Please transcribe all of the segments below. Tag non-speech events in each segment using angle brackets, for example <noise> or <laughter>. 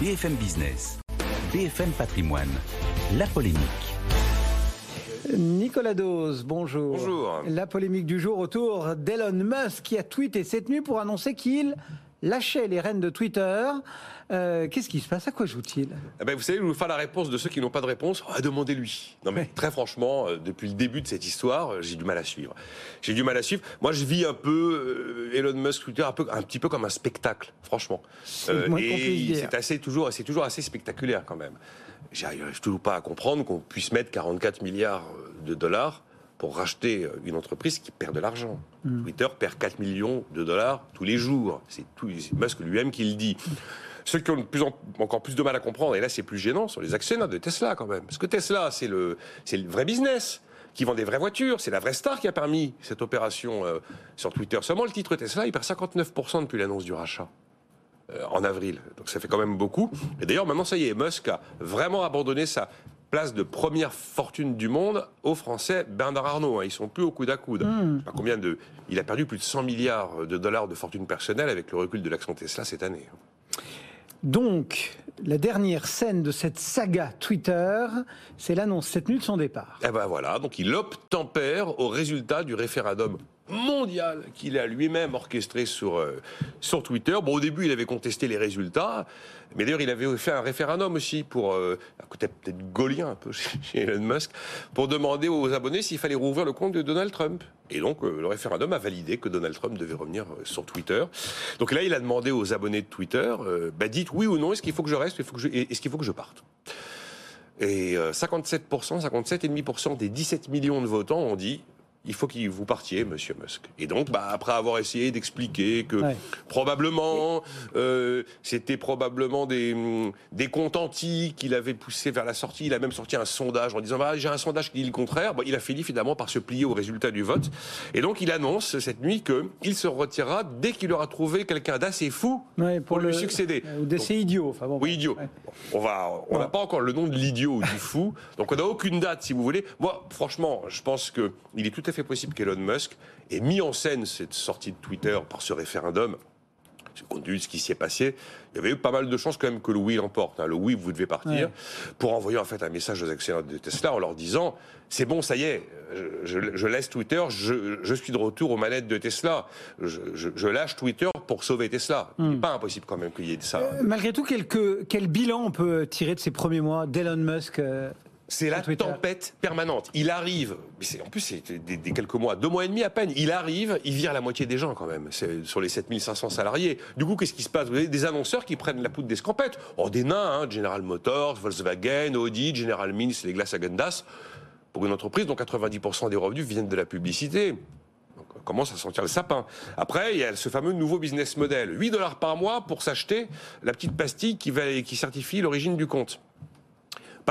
BFM Business, BFM Patrimoine, la polémique. Nicolas Dose, bonjour. Bonjour. La polémique du jour autour d'Elon Musk qui a tweeté cette nuit pour annoncer qu'il lâchait les rênes de Twitter. Euh, Qu'est-ce qui se passe? À quoi joue-t-il? Eh ben, vous savez, je vais vous faire la réponse de ceux qui n'ont pas de réponse. Oh, Demandez-lui. Non, mais très franchement, euh, depuis le début de cette histoire, euh, j'ai du mal à suivre. J'ai du mal à suivre. Moi, je vis un peu Elon Musk Twitter un, peu, un petit peu comme un spectacle, franchement. C'est et assez toujours, c'est toujours assez spectaculaire quand même. J'arrive toujours pas à comprendre qu'on puisse mettre 44 milliards de dollars pour racheter euh, une entreprise qui perd de l'argent. Hmm. Twitter perd 4 millions de dollars tous les jours. C'est Musk lui-même qui le dit. Ceux qui ont de plus en- encore plus de mal à comprendre, et là c'est plus gênant, sont les actionnaires de Tesla quand même. Parce que Tesla, c'est le, c'est le vrai business qui vend des vraies voitures. C'est la vraie star qui a permis cette opération euh, sur Twitter. Seulement le titre Tesla, il perd 59% depuis l'annonce du rachat euh, en avril. Donc ça fait quand même beaucoup. Et d'ailleurs, maintenant, ça y est, Musk a vraiment abandonné sa place de première fortune du monde aux Français Bernard Arnault. hein. Ils sont plus au coude à coude. Pas combien de... Il a perdu plus de 100 milliards de dollars de fortune personnelle avec le recul de l'action Tesla cette année. Donc, la dernière scène de cette saga Twitter, c'est l'annonce cette nuit de son départ. Et ben voilà, donc il obtempère au résultat du référendum mondial qu'il a lui-même orchestré sur, euh, sur Twitter. Bon, au début, il avait contesté les résultats, mais d'ailleurs, il avait fait un référendum aussi pour, euh, à côté peut-être gaulien un peu <laughs> chez Elon Musk, pour demander aux abonnés s'il fallait rouvrir le compte de Donald Trump. Et donc, euh, le référendum a validé que Donald Trump devait revenir euh, sur Twitter. Donc là, il a demandé aux abonnés de Twitter, bah, dites oui ou non, est-ce qu'il faut que je reste, est-ce qu'il faut que je- parte? Et euh, 57%, 57,5% des 17 millions de votants ont dit il faut qu'il vous partiez, Monsieur Musk. Et donc, bah, après avoir essayé d'expliquer que Ouais. probablement euh, c'était probablement des hum, des comptes anti qu'il avait poussé vers la sortie. Il a même sorti un sondage en disant bah, j'ai un sondage qui dit le contraire. Bon, il a fini finalement par se plier au résultat du vote. Et donc, il annonce cette nuit que il se retirera dès qu'il aura trouvé quelqu'un d'assez fou Ouais, pour, lui succéder. Ou d'essai idiot. Enfin, bon, Oui, idiot. ouais. On va, on n'a pas encore le nom de l'idiot ou du fou, donc on n'a aucune date, si vous voulez. Moi, franchement, je pense que il est tout à fait possible qu'Elon Musk ait mis en scène cette sortie de Twitter par ce référendum. Compte tenu de ce qui s'y est passé, il y avait eu pas mal de chances quand même que le oui l'emporte. hein. Le oui, vous devez partir, Ouais. pour envoyer en fait un message aux actionnaires de Tesla en leur disant c'est bon, ça y est, je, je- je laisse Twitter, je, je suis de retour aux manettes de Tesla, je, lâche Twitter pour sauver Tesla. Il n'est pas impossible quand même qu'il y ait ça. Euh, Malgré tout, quelques- quel bilan on peut tirer de ces premiers mois d'Elon Musk euh, C'est la tempête permanente. Il arrive, en plus c'est des, des quelques mois, deux mois et demi à peine, il arrive, il vire la moitié des gens quand même, sur les 7500 salariés. Du coup, qu'est-ce qui se passe? Vous avez des annonceurs qui prennent la poudre d'escampette. Oh, des nains, hein, General Motors, Volkswagen, Audi, General Mills, les glaces pour une entreprise dont 90% des revenus viennent de la publicité. On commence à sentir le sapin. Après, il y a ce fameux nouveau business model. 8 dollars par mois pour s'acheter la petite pastille qui, va, qui certifie l'origine du compte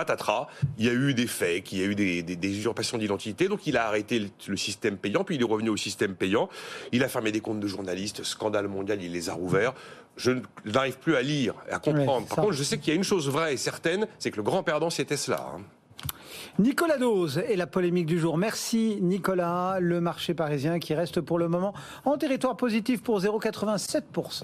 patatras, il y a eu des fakes, il y a eu des, des- des usurpations d'identité, donc il a arrêté le, le système payant, puis il est revenu au système payant, il a fermé des comptes de journalistes, scandale mondial, il les a rouverts. Je n'arrive plus à lire, à comprendre. Ouais, Par contre, je sais qu'il y a une chose vraie et certaine, c'est que le grand perdant, c'est Tesla. hein. Nicolas Dose est la polémique du jour. Merci Nicolas. Le marché parisien qui reste pour le moment en territoire positif pour 0,87%.